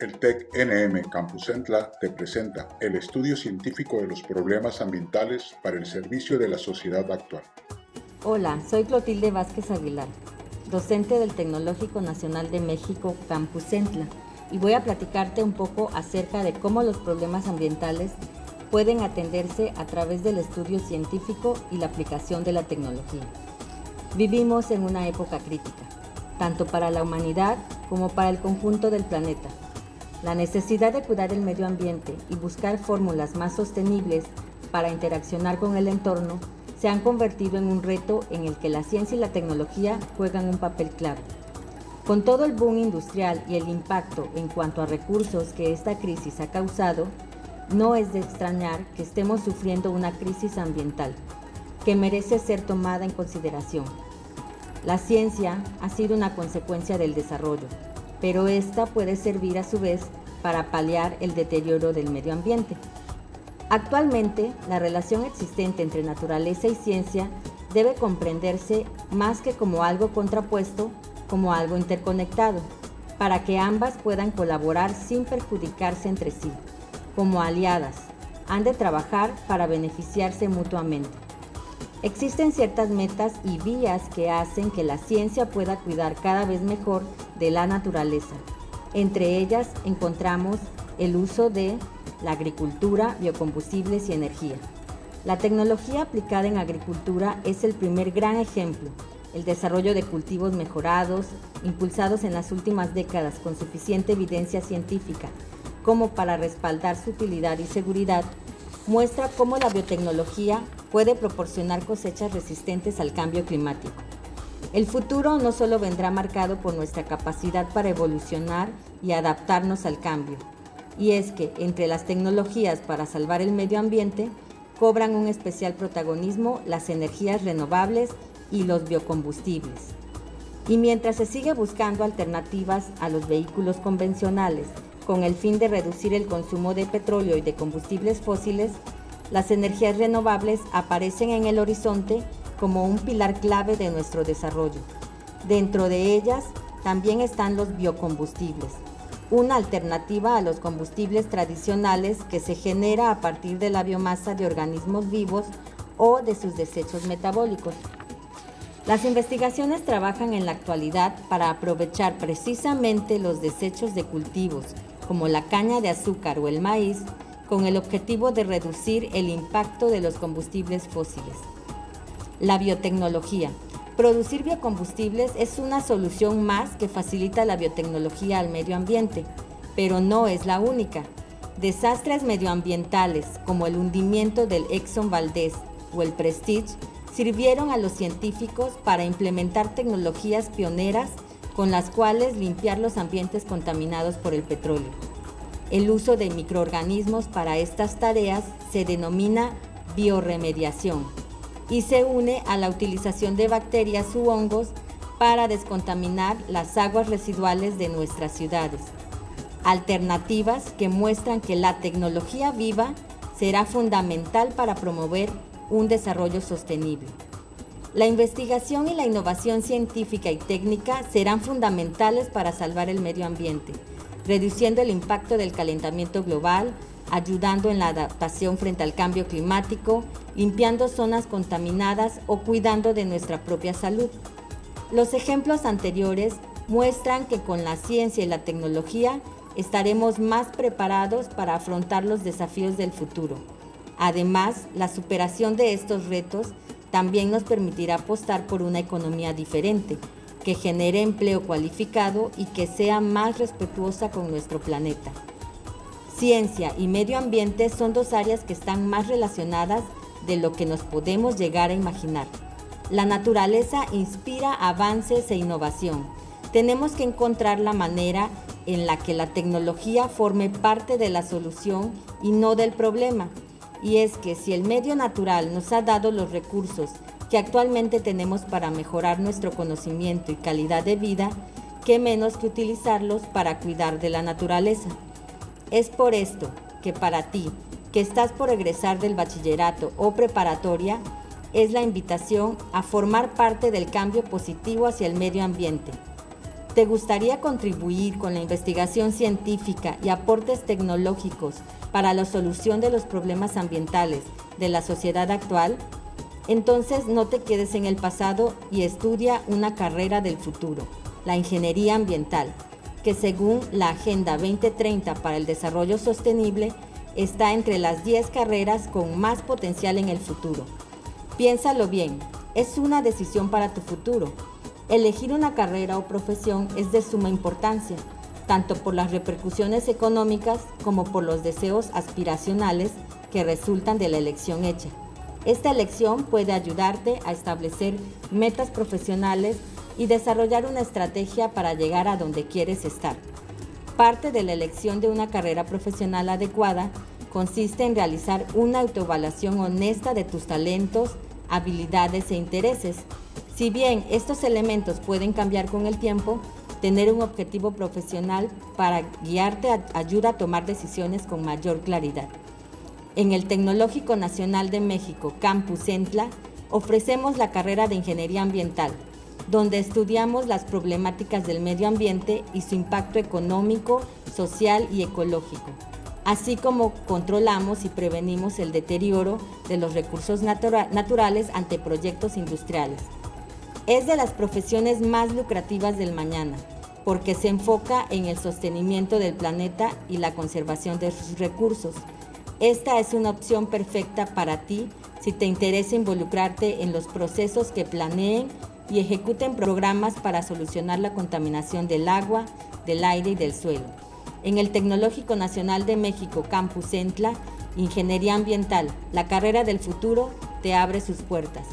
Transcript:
El TEC NM Campus Entla te presenta el estudio científico de los problemas ambientales para el servicio de la sociedad actual. Hola, soy Clotilde Vázquez Aguilar, docente del Tecnológico Nacional de México Campus Entla, y voy a platicarte un poco acerca de cómo los problemas ambientales pueden atenderse a través del estudio científico y la aplicación de la tecnología. Vivimos en una época crítica, tanto para la humanidad como para el conjunto del planeta la necesidad de cuidar el medio ambiente y buscar fórmulas más sostenibles para interaccionar con el entorno se han convertido en un reto en el que la ciencia y la tecnología juegan un papel clave. Con todo el boom industrial y el impacto en cuanto a recursos que esta crisis ha causado, no es de extrañar que estemos sufriendo una crisis ambiental que merece ser tomada en consideración. La ciencia ha sido una consecuencia del desarrollo, pero esta puede servir a su vez para paliar el deterioro del medio ambiente. Actualmente, la relación existente entre naturaleza y ciencia debe comprenderse más que como algo contrapuesto, como algo interconectado, para que ambas puedan colaborar sin perjudicarse entre sí. Como aliadas, han de trabajar para beneficiarse mutuamente. Existen ciertas metas y vías que hacen que la ciencia pueda cuidar cada vez mejor de la naturaleza. Entre ellas encontramos el uso de la agricultura, biocombustibles y energía. La tecnología aplicada en agricultura es el primer gran ejemplo. El desarrollo de cultivos mejorados, impulsados en las últimas décadas con suficiente evidencia científica como para respaldar su utilidad y seguridad, muestra cómo la biotecnología puede proporcionar cosechas resistentes al cambio climático. El futuro no solo vendrá marcado por nuestra capacidad para evolucionar y adaptarnos al cambio, y es que entre las tecnologías para salvar el medio ambiente cobran un especial protagonismo las energías renovables y los biocombustibles. Y mientras se sigue buscando alternativas a los vehículos convencionales con el fin de reducir el consumo de petróleo y de combustibles fósiles, las energías renovables aparecen en el horizonte como un pilar clave de nuestro desarrollo. Dentro de ellas también están los biocombustibles, una alternativa a los combustibles tradicionales que se genera a partir de la biomasa de organismos vivos o de sus desechos metabólicos. Las investigaciones trabajan en la actualidad para aprovechar precisamente los desechos de cultivos, como la caña de azúcar o el maíz, con el objetivo de reducir el impacto de los combustibles fósiles. La biotecnología. Producir biocombustibles es una solución más que facilita la biotecnología al medio ambiente, pero no es la única. Desastres medioambientales como el hundimiento del Exxon Valdez o el Prestige sirvieron a los científicos para implementar tecnologías pioneras con las cuales limpiar los ambientes contaminados por el petróleo. El uso de microorganismos para estas tareas se denomina bioremediación y se une a la utilización de bacterias u hongos para descontaminar las aguas residuales de nuestras ciudades. Alternativas que muestran que la tecnología viva será fundamental para promover un desarrollo sostenible. La investigación y la innovación científica y técnica serán fundamentales para salvar el medio ambiente, reduciendo el impacto del calentamiento global, ayudando en la adaptación frente al cambio climático, limpiando zonas contaminadas o cuidando de nuestra propia salud. Los ejemplos anteriores muestran que con la ciencia y la tecnología estaremos más preparados para afrontar los desafíos del futuro. Además, la superación de estos retos también nos permitirá apostar por una economía diferente, que genere empleo cualificado y que sea más respetuosa con nuestro planeta. Ciencia y medio ambiente son dos áreas que están más relacionadas de lo que nos podemos llegar a imaginar. La naturaleza inspira avances e innovación. Tenemos que encontrar la manera en la que la tecnología forme parte de la solución y no del problema. Y es que si el medio natural nos ha dado los recursos que actualmente tenemos para mejorar nuestro conocimiento y calidad de vida, qué menos que utilizarlos para cuidar de la naturaleza. Es por esto que para ti, que estás por egresar del bachillerato o preparatoria, es la invitación a formar parte del cambio positivo hacia el medio ambiente. ¿Te gustaría contribuir con la investigación científica y aportes tecnológicos para la solución de los problemas ambientales de la sociedad actual? Entonces no te quedes en el pasado y estudia una carrera del futuro, la ingeniería ambiental, que según la Agenda 2030 para el Desarrollo Sostenible está entre las 10 carreras con más potencial en el futuro. Piénsalo bien, es una decisión para tu futuro Elegir una carrera o profesión es de suma importancia, tanto por las repercusiones económicas como por los deseos aspiracionales que resultan de la elección hecha. Esta elección puede ayudarte a establecer metas profesionales y desarrollar una estrategia para llegar a donde quieres estar. Parte de la elección de una carrera profesional adecuada consiste en realizar una autoevaluación honesta de tus talentos, habilidades e intereses si bien estos elementos pueden cambiar con el tiempo, tener un objetivo profesional para guiarte ayuda a tomar decisiones con mayor claridad. En el Tecnológico Nacional de México, Campus Centla, ofrecemos la carrera de Ingeniería Ambiental, donde estudiamos las problemáticas del medio ambiente y su impacto económico, social y ecológico, así como controlamos y prevenimos el deterioro de los recursos naturales ante proyectos industriales. Es de las profesiones más lucrativas del mañana, porque se enfoca en el sostenimiento del planeta y la conservación de sus recursos. Esta es una opción perfecta para ti si te interesa involucrarte en los procesos que planeen y ejecuten programas para solucionar la contaminación del agua, del aire y del suelo. En el Tecnológico Nacional de México Campus Entla, Ingeniería Ambiental, la carrera del futuro te abre sus puertas.